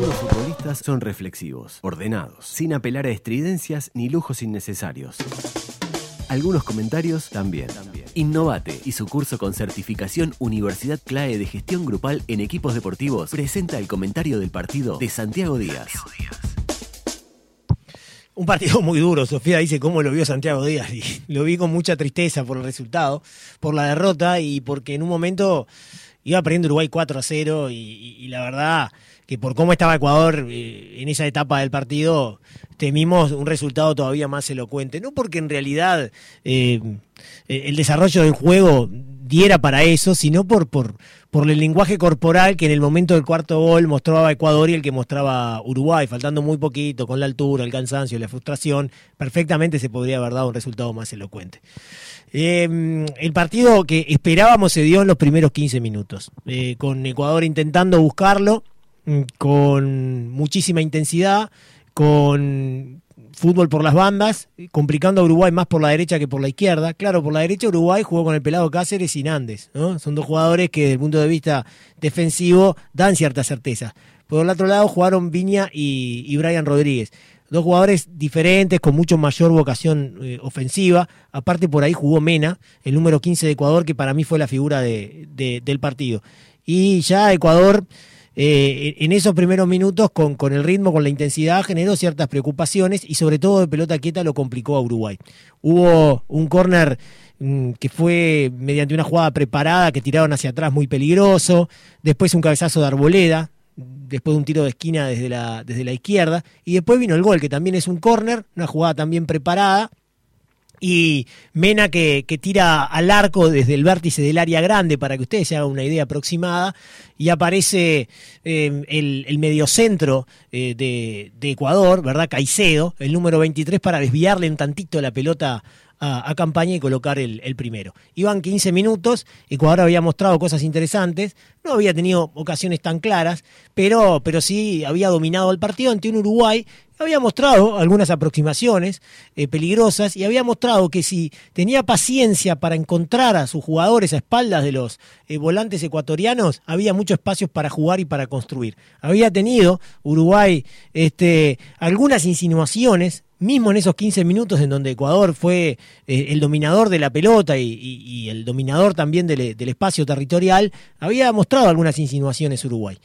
Algunos futbolistas son reflexivos, ordenados, sin apelar a estridencias ni lujos innecesarios. Algunos comentarios también. Innovate y su curso con certificación Universidad CLAE de Gestión Grupal en Equipos Deportivos presenta el comentario del partido de Santiago Díaz. Un partido muy duro, Sofía dice cómo lo vio Santiago Díaz lo vi con mucha tristeza por el resultado, por la derrota y porque en un momento iba perdiendo Uruguay 4 a 0 y, la verdad que por cómo estaba Ecuador eh, en esa etapa del partido temimos un resultado todavía más elocuente. No porque en realidad eh, el desarrollo del juego diera para eso, sino por, por, por el lenguaje corporal que en el momento del cuarto gol mostraba Ecuador y el que mostraba Uruguay, faltando muy poquito, con la altura, el cansancio, la frustración, perfectamente se podría haber dado un resultado más elocuente. Em, el partido que esperábamos se dio en los primeros 15 minutos, eh, con Ecuador intentando buscarlo, con muchísima intensidad, con fútbol por las bandas, complicando a Uruguay más por la derecha que por la izquierda. Claro, por la derecha Uruguay jugó con el pelado Cáceres y Nández, ¿no? Son dos jugadores que desde el punto de vista defensivo dan cierta certeza. Por el otro lado jugaron Viña y, Brian Rodríguez. Dos jugadores diferentes, con mucho mayor vocación eh, ofensiva. Aparte por ahí jugó Mena, el número 15 de Ecuador, que para mí fue la figura de, del partido. Y ya Ecuador, eh, en esos primeros minutos, con, con el ritmo, con la intensidad, generó ciertas preocupaciones y sobre todo de pelota quieta lo complicó a Uruguay. Hubo un córner mm, que fue mediante una jugada preparada que tiraron hacia atrás muy peligroso, después un cabezazo de Arboleda, después de un tiro de esquina desde la, desde la izquierda. Y después vino el gol, que también es un córner, una jugada también preparada. Y Mena que, tira al arco desde el vértice del área grande para que ustedes se hagan una idea aproximada. Y aparece eh, el, el, mediocentro eh, de, Ecuador, ¿verdad? Caicedo, el número 23, para desviarle un tantito la pelota a, campaña y colocar el, primero. Iban 15 minutos, Ecuador había mostrado cosas interesantes, no había tenido ocasiones tan claras, pero, pero sí había dominado el partido ante un Uruguay había mostrado algunas aproximaciones eh, peligrosas y había mostrado que si tenía paciencia para encontrar a sus jugadores a espaldas de los eh, volantes ecuatorianos, había mucho espacio para jugar y para construir. Había tenido Uruguay este, algunas insinuaciones mismo en esos 15 minutos en donde Ecuador fue eh, el dominador de la pelota y, el dominador también del, espacio territorial, había mostrado algunas insinuaciones Uruguay.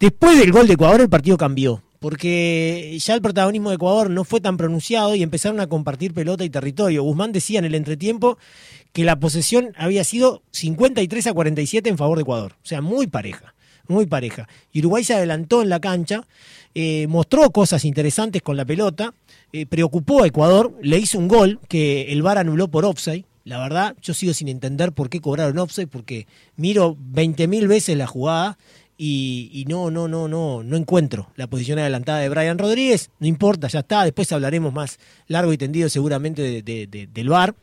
Después del gol de Ecuador el partido cambió, porque ya el protagonismo de Ecuador no fue tan pronunciado y empezaron a compartir pelota y territorio. Guzmán decía en el entretiempo que la posesión había sido 53 a 47 en favor de Ecuador, o sea, muy pareja muy pareja. Y Uruguay se adelantó en la cancha, eh, mostró cosas interesantes con la pelota, eh, preocupó a Ecuador, le hizo un gol que el VAR anuló por offside. La verdad, yo sigo sin entender por qué cobraron offside, porque miro 20.000 veces la jugada y, no, no, no, no, no encuentro la posición adelantada de Brian Rodríguez. No importa, ya está. Después hablaremos más largo y tendido seguramente del VAR.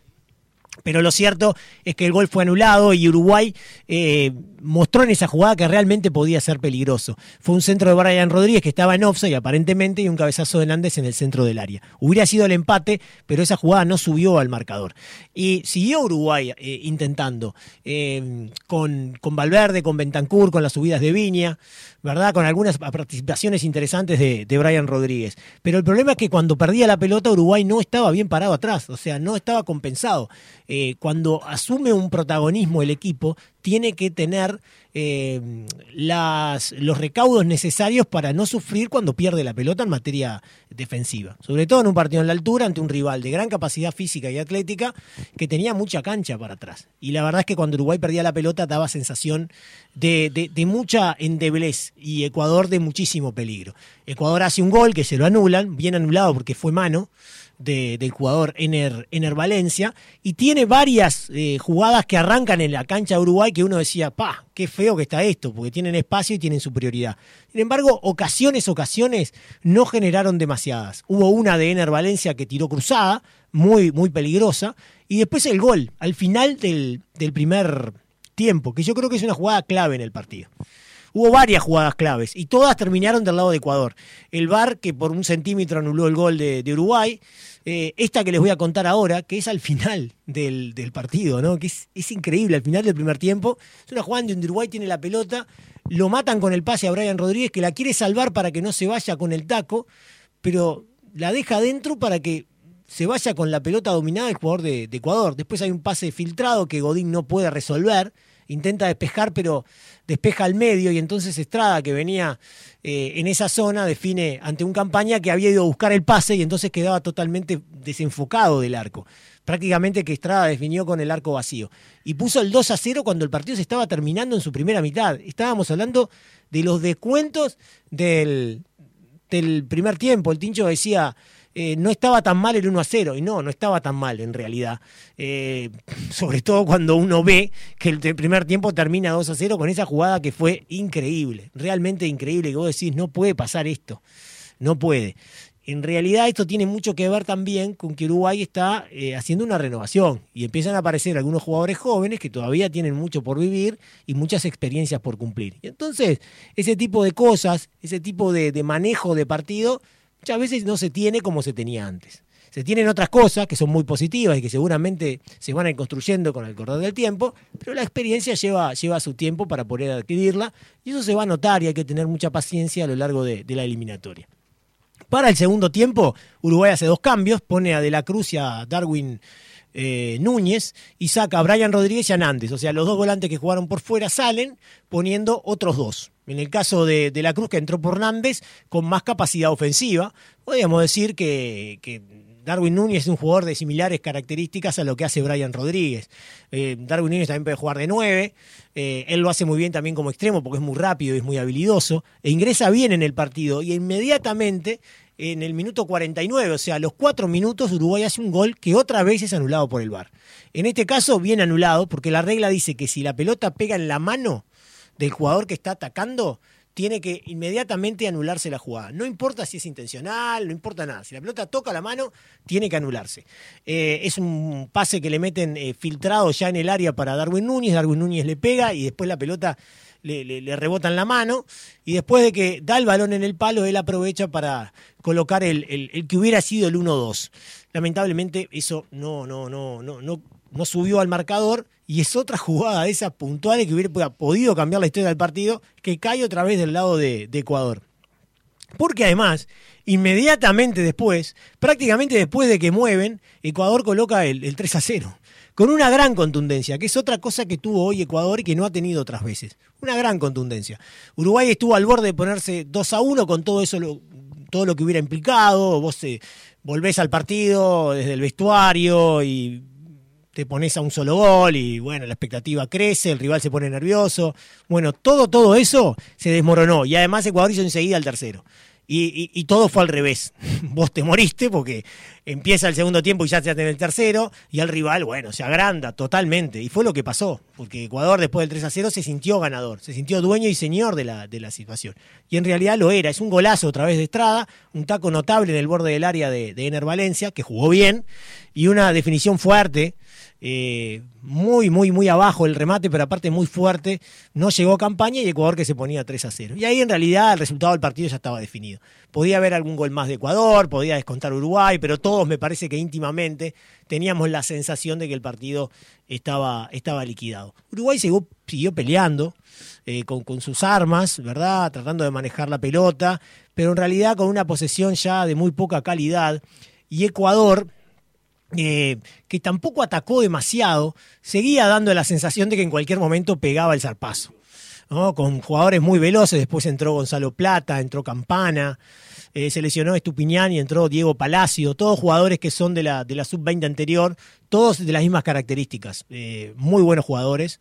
Pero lo cierto es que el gol fue anulado y Uruguay eh, mostró en esa jugada que realmente podía ser peligroso. Fue un centro de Brian Rodríguez que estaba en offside aparentemente y un cabezazo de Nández en el centro del área. Hubiera sido el empate, pero esa jugada no subió al marcador. Y siguió Uruguay eh, intentando eh, con, con Valverde, con Bentancur, con las subidas de Viña, ¿verdad? Con algunas participaciones interesantes de, de Brian Rodríguez. Pero el problema es que cuando perdía la pelota Uruguay no estaba bien parado atrás, o sea, no estaba compensado. Eh, cuando asume un protagonismo el equipo, tiene que tener eh, las, los recaudos necesarios para no sufrir cuando pierde la pelota en materia defensiva. Sobre todo en un partido en la altura ante un rival de gran capacidad física y atlética que tenía mucha cancha para atrás. Y la verdad es que cuando Uruguay perdía la pelota daba sensación de, de, mucha endeblez y Ecuador de muchísimo peligro. Ecuador hace un gol que se lo anulan, bien anulado porque fue mano del jugador Ener, Ener, Valencia y tiene varias eh, jugadas que arrancan en la cancha de Uruguay que uno decía, pa, qué feo que está esto, porque tienen espacio y tienen superioridad. Sin embargo, ocasiones, ocasiones no generaron demasiadas. Hubo una de Ener Valencia que tiró cruzada, muy, muy peligrosa, y después el gol al final del, del primer tiempo, que yo creo que es una jugada clave en el partido. Hubo varias jugadas claves y todas terminaron del lado de Ecuador. El VAR, que por un centímetro anuló el gol de, Uruguay. Eh, esta que les voy a contar ahora, que es al final del, partido, ¿no? Que es, increíble, al final del primer tiempo. Es una jugada donde Uruguay tiene la pelota, lo matan con el pase a Brian Rodríguez, que la quiere salvar para que no se vaya con el taco, pero la deja adentro para que se vaya con la pelota dominada el jugador de, Ecuador. Después hay un pase filtrado que Godín no puede resolver, intenta despejar, pero despeja al medio y entonces Estrada, que venía eh, en esa zona, define ante un campaña que había ido a buscar el pase y entonces quedaba totalmente desenfocado del arco. Prácticamente que Estrada definió con el arco vacío. Y puso el 2 a 0 cuando el partido se estaba terminando en su primera mitad. Estábamos hablando de los descuentos del, del primer tiempo. El Tincho decía, eh, no estaba tan mal el 1 a 0. Y no, no estaba tan mal en realidad. Eh, sobre todo cuando uno ve que el primer tiempo termina 2 a 0 con esa jugada que fue increíble, realmente increíble. Que vos decís, no puede pasar esto. No puede. En realidad esto tiene mucho que ver también con que Uruguay está eh, haciendo una renovación y empiezan a aparecer algunos jugadores jóvenes que todavía tienen mucho por vivir y muchas experiencias por cumplir. Y entonces ese tipo de cosas, ese tipo de manejo de partido muchas veces no se tiene como se tenía antes. Se tienen otras cosas que son muy positivas y que seguramente se van a ir construyendo con el correr del tiempo, pero la experiencia lleva, lleva su tiempo para poder adquirirla y eso se va a notar y hay que tener mucha paciencia a lo largo de, la eliminatoria. Para el segundo tiempo, Uruguay hace dos cambios, pone a De la Cruz y a Darwin eh, Núñez y saca a Brian Rodríguez y a Nández. O sea, los dos volantes que jugaron por fuera salen poniendo otros dos. En el caso de, la Cruz, que entró por Nández con más capacidad ofensiva, podríamos decir que, Darwin Núñez es un jugador de similares características a lo que hace Brian Rodríguez. Eh, Darwin Núñez también puede jugar de nueve, eh, él lo hace muy bien también como extremo porque es muy rápido y es muy habilidoso, e ingresa bien en el partido y inmediatamente en el minuto 49, o sea, a los cuatro minutos Uruguay hace un gol que otra vez es anulado por el VAR. En este caso, bien anulado, porque la regla dice que si la pelota pega en la mano, del jugador que está atacando, tiene que inmediatamente anularse la jugada. No importa si es intencional, no importa nada. Si la pelota toca la mano, tiene que anularse. Eh, es un pase que le meten eh, filtrado ya en el área para Darwin Núñez. Darwin Núñez le pega y después la pelota le, rebota en la mano. Y después de que da el balón en el palo, él aprovecha para colocar el, el que hubiera sido el 1-2. Lamentablemente eso no, no, no, no, no, no subió al marcador y es otra jugada de esas puntuales que hubiera podido cambiar la historia del partido, que cae otra vez del lado de, Ecuador. Porque además, inmediatamente después, prácticamente después de que mueven, Ecuador coloca el, 3 a 0 con una gran contundencia, que es otra cosa que tuvo hoy Ecuador y que no ha tenido otras veces. Una gran contundencia. Uruguay estuvo al borde de ponerse 2 a 1 con todo eso, todo lo que hubiera implicado. Vos eh, volvés al partido desde el vestuario y te pones a un solo gol y bueno, la expectativa crece, el rival se pone nervioso. Bueno, todo, todo eso se desmoronó y además Ecuador hizo enseguida el tercero. Y, todo fue al revés. Vos te moriste porque empieza el segundo tiempo y ya se tiene el tercero, y al rival, bueno, se agranda totalmente. Y fue lo que pasó, porque Ecuador después del 3 a 0 se sintió ganador, se sintió dueño y señor de la, de la situación. Y en realidad lo era, es un golazo otra vez de Estrada, un taco notable en el borde del área de, de Ener Valencia, que jugó bien, y una definición fuerte eh, muy, muy, muy abajo el remate, pero aparte muy fuerte. No llegó campaña y Ecuador que se ponía 3 a 0. Y ahí en realidad el resultado del partido ya estaba definido. Podía haber algún gol más de Ecuador, podía descontar Uruguay, pero todos me parece que íntimamente teníamos la sensación de que el partido estaba, estaba liquidado. Uruguay siguió, siguió peleando eh, con, con sus armas, ¿verdad? Tratando de manejar la pelota, pero en realidad con una posesión ya de muy poca calidad. Y Ecuador eh, que tampoco atacó demasiado, seguía dando la sensación de que en cualquier momento pegaba el zarpazo. Con jugadores muy veloces, después entró Gonzalo Plata, entró Campana, eh, se lesionó Estupiñán y entró Diego Palacio, todos jugadores que son de la, de la sub-20 anterior, todos de las mismas características, eh, muy buenos jugadores,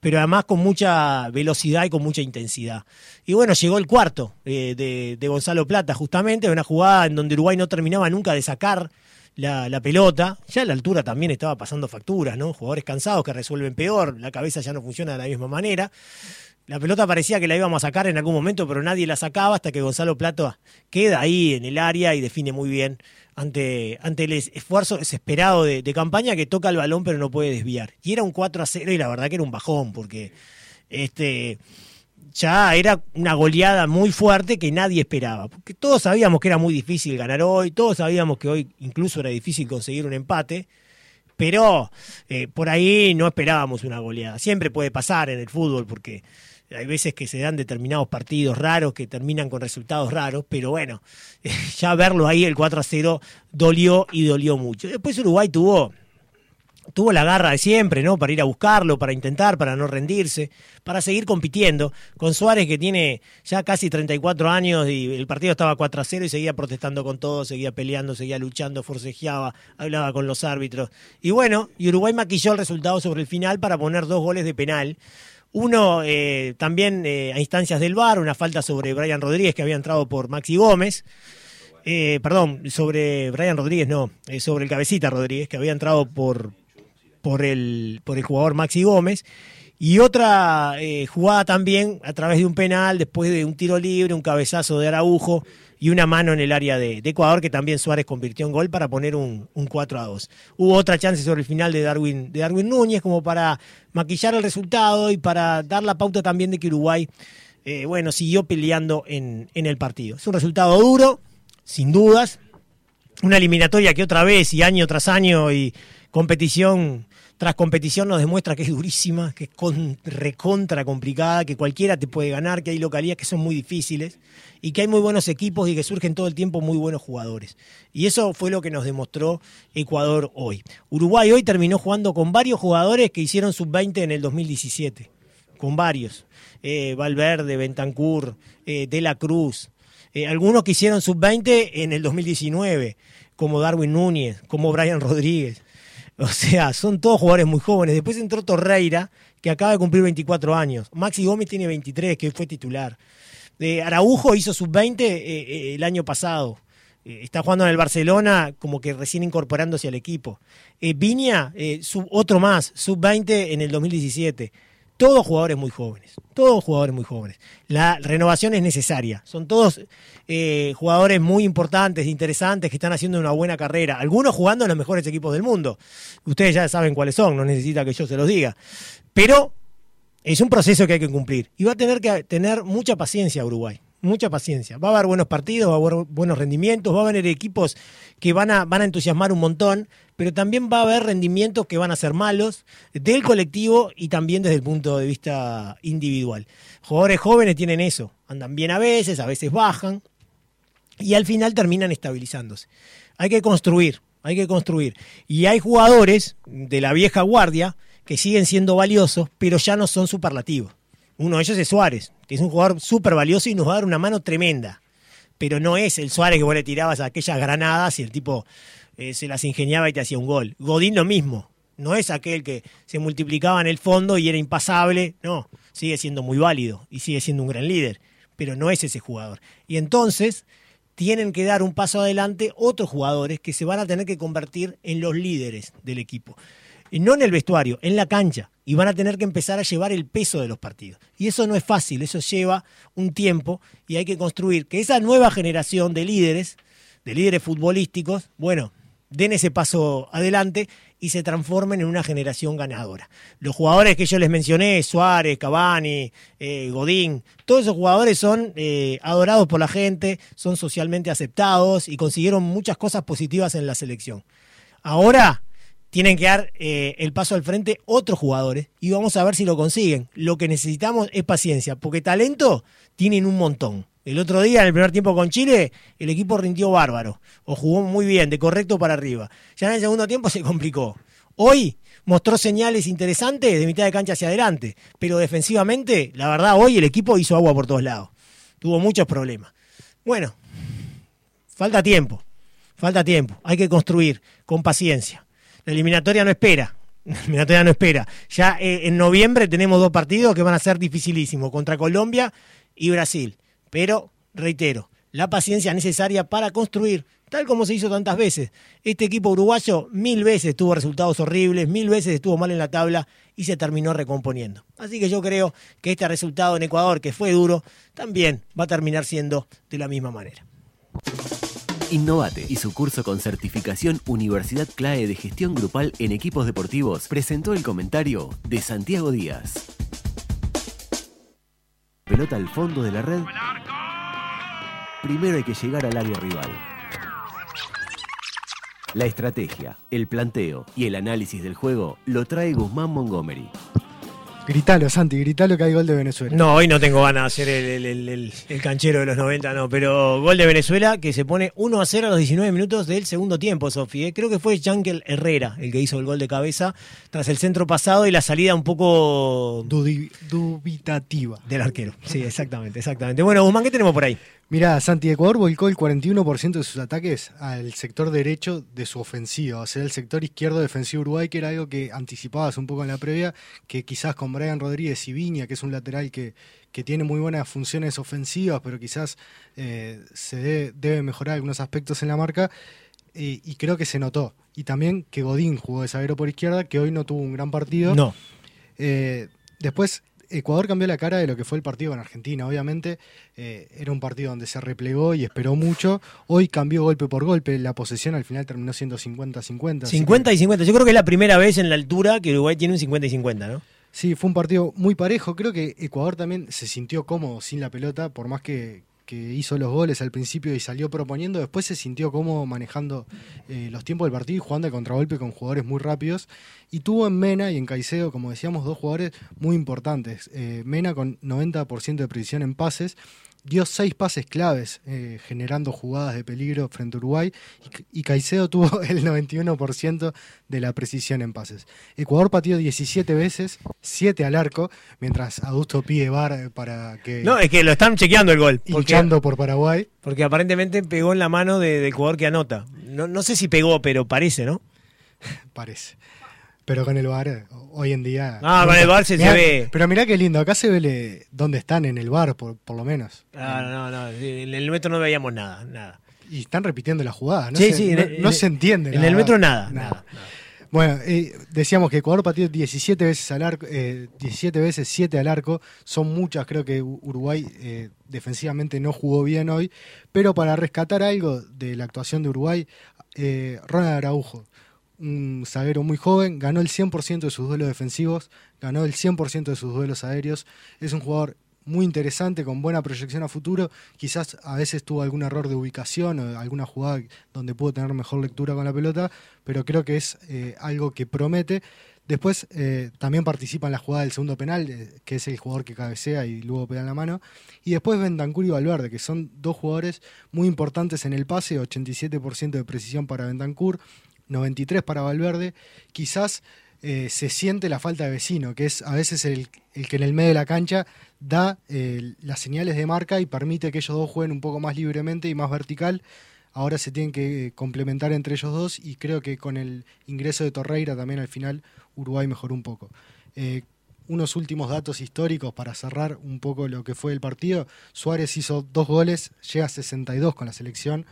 pero además con mucha velocidad y con mucha intensidad. Y bueno, llegó el cuarto de, de Gonzalo Plata, justamente, una jugada en donde Uruguay no terminaba nunca de sacar la, pelota. Ya a la altura también estaba pasando facturas, ¿no? Jugadores cansados que resuelven peor, la cabeza ya no funciona de la misma manera. La pelota parecía que la íbamos a sacar en algún momento, pero nadie la sacaba hasta que Gonzalo Plato queda ahí en el área y define muy bien ante, ante el esfuerzo desesperado de, campaña que toca el balón pero no puede desviar. Y era un 4 a 0 y la verdad que era un bajón, porque este ya era una goleada muy fuerte que nadie esperaba. Porque todos sabíamos que era muy difícil ganar hoy, todos sabíamos que hoy incluso era difícil conseguir un empate, pero eh, por ahí no esperábamos una goleada. Siempre puede pasar en el fútbol porque hay veces que se dan determinados partidos raros que terminan con resultados raros, pero bueno, ya verlo ahí el 4 a 0 dolió y dolió mucho. Después Uruguay tuvo tuvo la garra de siempre, ¿no? Para ir a buscarlo, para intentar, para no rendirse, para seguir compitiendo. Con Suárez que tiene ya casi 34 años y el partido estaba 4 a 0 y seguía protestando con todo, seguía peleando, seguía luchando, forcejeaba, hablaba con los árbitros. Y bueno, y Uruguay maquilló el resultado sobre el final para poner dos goles de penal. Uno eh, también eh, a instancias del VAR, una falta sobre Brian Rodríguez que había entrado por Maxi Gómez. Eh, perdón, sobre Brian Rodríguez, no, sobre el cabecita Rodríguez, que había entrado por, por el, por el jugador Maxi Gómez. Y otra eh, jugada también a través de un penal, después de un tiro libre, un cabezazo de Araujo y una mano en el área de, Ecuador que también Suárez convirtió en gol para poner un, 4 a 2. Hubo otra chance sobre el final de Darwin, de Darwin Núñez como para maquillar el resultado y para dar la pauta también de que Uruguay, eh, bueno, siguió peleando en, en el partido. Es un resultado duro, sin dudas, una eliminatoria que otra vez y año tras año y competición tras competición nos demuestra que es durísima, que es recontra complicada, que cualquiera te puede ganar, que hay localidades que son muy difíciles y que hay muy buenos equipos y que surgen todo el tiempo muy buenos jugadores. Y eso fue lo que nos demostró Ecuador hoy. Uruguay hoy terminó jugando con varios jugadores que hicieron sub-20 en el 2017, con varios. Eh, Valverde, Bentancur, eh, De la Cruz, eh, algunos que hicieron sub-20 en el 2019, como Darwin Núñez, como Brian Rodríguez. O sea, son todos jugadores muy jóvenes. Después entró Torreira, que acaba de cumplir 24 años. Maxi Gómez tiene 23, que fue titular. Eh, Araujo hizo sub-20 eh, eh, el año pasado. está jugando en el Barcelona como que recién incorporándose al equipo. Viña, otro más, sub-20 en el 2017 todos jugadores muy jóvenes, todos jugadores muy jóvenes. La renovación es necesaria, son todos eh, jugadores muy importantes, interesantes, que están haciendo una buena carrera, algunos jugando en los mejores equipos del mundo. Ustedes ya saben cuáles son, no necesita que yo se los diga. Pero es un proceso que hay que cumplir y va a tener que tener mucha paciencia Uruguay mucha paciencia. Va a haber buenos partidos, va a haber buenos rendimientos, va a haber equipos que van a, van a entusiasmar un montón, pero también va a haber rendimientos que van a ser malos del colectivo y también desde el punto de vista individual. Jugadores jóvenes tienen eso, andan bien a veces, a veces bajan y al final terminan estabilizándose. Hay que construir, hay que construir. Y hay jugadores de la vieja guardia que siguen siendo valiosos, pero ya no son superlativos. Uno de ellos es Suárez, que es un jugador súper valioso y nos va a dar una mano tremenda. Pero no es el Suárez que vos le tirabas aquellas granadas y el tipo eh, se las ingeniaba y te hacía un gol. Godín lo mismo. No es aquel que se multiplicaba en el fondo y era impasable. No, sigue siendo muy válido y sigue siendo un gran líder. Pero no es ese jugador. Y entonces tienen que dar un paso adelante otros jugadores que se van a tener que convertir en los líderes del equipo no en el vestuario, en la cancha. Y van a tener que empezar a llevar el peso de los partidos. Y eso no es fácil, eso lleva un tiempo y hay que construir que esa nueva generación de líderes, de líderes futbolísticos, bueno, den ese paso adelante y se transformen en una generación ganadora. Los jugadores que yo les mencioné, Suárez, Cavani, eh, Godín, todos esos jugadores son eh, adorados por la gente, son socialmente aceptados y consiguieron muchas cosas positivas en la selección. Ahora tienen que dar eh, el paso al frente otros jugadores y vamos a ver si lo consiguen. Lo que necesitamos es paciencia, porque talento tienen un montón. El otro día, en el primer tiempo con Chile, el equipo rindió bárbaro, o jugó muy bien, de correcto para arriba. Ya en el segundo tiempo se complicó. Hoy mostró señales interesantes de mitad de cancha hacia adelante, pero defensivamente, la verdad, hoy el equipo hizo agua por todos lados. Tuvo muchos problemas. Bueno, falta tiempo, falta tiempo. Hay que construir con paciencia. La eliminatoria no espera. La eliminatoria no espera. Ya eh, en noviembre tenemos dos partidos que van a ser dificilísimos, contra Colombia y Brasil. Pero, reitero, la paciencia necesaria para construir, tal como se hizo tantas veces. Este equipo uruguayo mil veces tuvo resultados horribles, mil veces estuvo mal en la tabla y se terminó recomponiendo. Así que yo creo que este resultado en Ecuador, que fue duro, también va a terminar siendo de la misma manera. Innovate y su curso con certificación Universidad CLAE de Gestión Grupal en Equipos Deportivos presentó el comentario de Santiago Díaz. Pelota al fondo de la red. Primero hay que llegar al área rival. La estrategia, el planteo y el análisis del juego lo trae Guzmán Montgomery. Gritalo, Santi, gritalo que hay gol de Venezuela. No, hoy no tengo ganas de ser el, el- el- el canchero de los 90, no, pero gol de Venezuela que se pone 1 a 0 a los 19 minutos del segundo tiempo, Sofi. ¿eh? Creo que fue Yankel Herrera el que hizo el gol de cabeza tras el centro pasado y la salida un poco Dudi- dubitativa. del arquero. Sí, exactamente, exactamente. Bueno, Guzmán, ¿qué tenemos por ahí? Mirá, Santi, Ecuador volcó el 41% de sus ataques al sector derecho de su ofensiva, o sea, el sector izquierdo defensivo Uruguay, que era algo que anticipabas un poco en la previa, que quizás con Brian Rodríguez y Viña, que es un lateral que, que tiene muy buenas funciones ofensivas, pero quizás eh, se debe, debe mejorar algunos aspectos en la marca, eh, y creo que se notó. Y también que Godín jugó de zaguero por izquierda, que hoy no tuvo un gran partido. No. Eh, después, Ecuador cambió la cara de lo que fue el partido con Argentina. Obviamente, eh, era un partido donde se replegó y esperó mucho. Hoy cambió golpe por golpe. La posesión al final terminó siendo 50-50. así 50 que- y 50. Yo creo que es la primera vez en la altura que Uruguay tiene un 50 y 50, ¿no? Sí, fue un partido muy parejo. Creo que Ecuador también se sintió cómodo sin la pelota, por más que, que hizo los goles al principio y salió proponiendo. Después se sintió cómodo manejando eh, los tiempos del partido y jugando de contragolpe con jugadores muy rápidos. Y tuvo en Mena y en Caicedo, como decíamos, dos jugadores muy importantes. Eh, Mena con 90% de precisión en pases. Dio seis pases claves, eh, generando jugadas de peligro frente a Uruguay. Y, y Caicedo tuvo el 91% de la precisión en pases. Ecuador pateó 17 veces, 7 al arco, mientras Adusto pide bar para que. No, es que lo están chequeando el gol. Hinchando por Paraguay. porque aparentemente pegó en la mano de- del jugador que anota. No, no sé si pegó, pero parece, ¿no? Parece. Pero con el bar, hoy en día. Ah, con el VAR se- se ve. Pero mirá qué lindo, acá se ve le- dónde están en el bar, por, por lo menos. Ah, no, no, en el metro no veíamos nada, nada. Y están repitiendo la jugada, no, Sí, se, sí, no, no en se entiende. En el metro nada, Nada. nada. nada. Bueno, eh, decíamos que Ecuador pateó 17 veces al arco, eh, 17 veces 7 al arco, son muchas, creo que Uruguay eh, defensivamente no jugó bien hoy, pero para rescatar algo de la actuación de Uruguay, eh, Ronald Araujo, un zaguero muy joven, ganó el 100% de sus duelos defensivos, ganó el 100% de sus duelos aéreos, es un jugador muy interesante, con buena proyección a futuro, quizás a veces tuvo algún error de ubicación o alguna jugada donde pudo tener mejor lectura con la pelota, pero creo que es eh, algo que promete. Después eh, también participa en la jugada del segundo penal, eh, que es el jugador que cabecea y luego pega en la mano. Y después Bentancur y Valverde, que son dos jugadores muy importantes en el pase, 87% de precisión para Bentancur, 93% para Valverde. Quizás eh, se siente la falta de vecino, que es a veces el, que en el medio de la cancha da eh, las señales de marca y permite que ellos dos jueguen un poco más libremente y más vertical. Ahora se tienen que eh, complementar entre ellos dos y creo que con el ingreso de Torreira también al final Uruguay mejoró un poco. Unos últimos datos históricos para cerrar un poco lo que fue el partido. Suárez hizo dos goles, llega a 62 con la selección,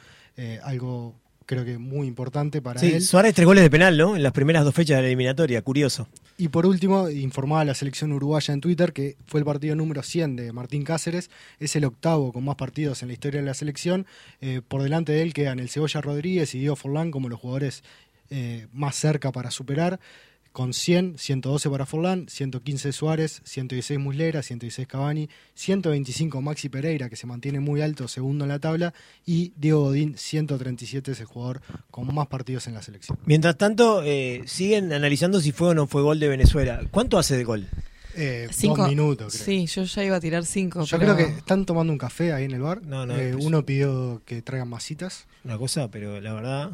algo creo que muy importante para Sí, él. Suárez tres goles de penal, ¿no? En las primeras dos fechas de la eliminatoria, curioso. Y por último, informaba la selección uruguaya en Twitter que fue el partido número 100 de Martín Cáceres, es el octavo con más partidos en la historia de la selección. Eh, por delante de él quedan el Cebolla Rodríguez y Diego Forlán como los jugadores eh, más cerca para superar. Con 100, 112 para Forlán, 115 Suárez, 116 Muslera, 116 Cavani, 125 Maxi Pereira, que se mantiene muy alto, segundo en la tabla, y Diego Godín, 137 es el jugador con más partidos en la selección. Mientras tanto, eh, siguen analizando si fue o no fue gol de Venezuela. ¿Cuánto hace de gol? Eh, Cinco. Dos minutos, creo. Sí, yo ya iba a tirar cinco. Yo pero- creo que están tomando un café ahí en el bar. No, no, Eh, pues- uno pidió que traigan masitas. Una cosa, pero la verdad,